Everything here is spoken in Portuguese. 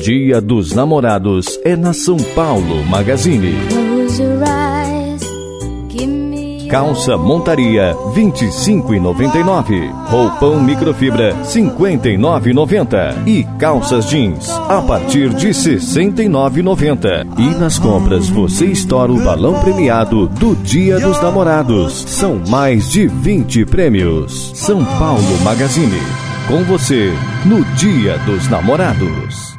Dia dos Namorados é na São Paulo Magazine. Calça montaria 25,99. Roupão microfibra 59,90 e calças jeans a partir de 69,90. E nas compras você estoura o balão premiado do Dia dos Namorados. São mais de 20 prêmios. São Paulo Magazine. Com você no Dia dos Namorados.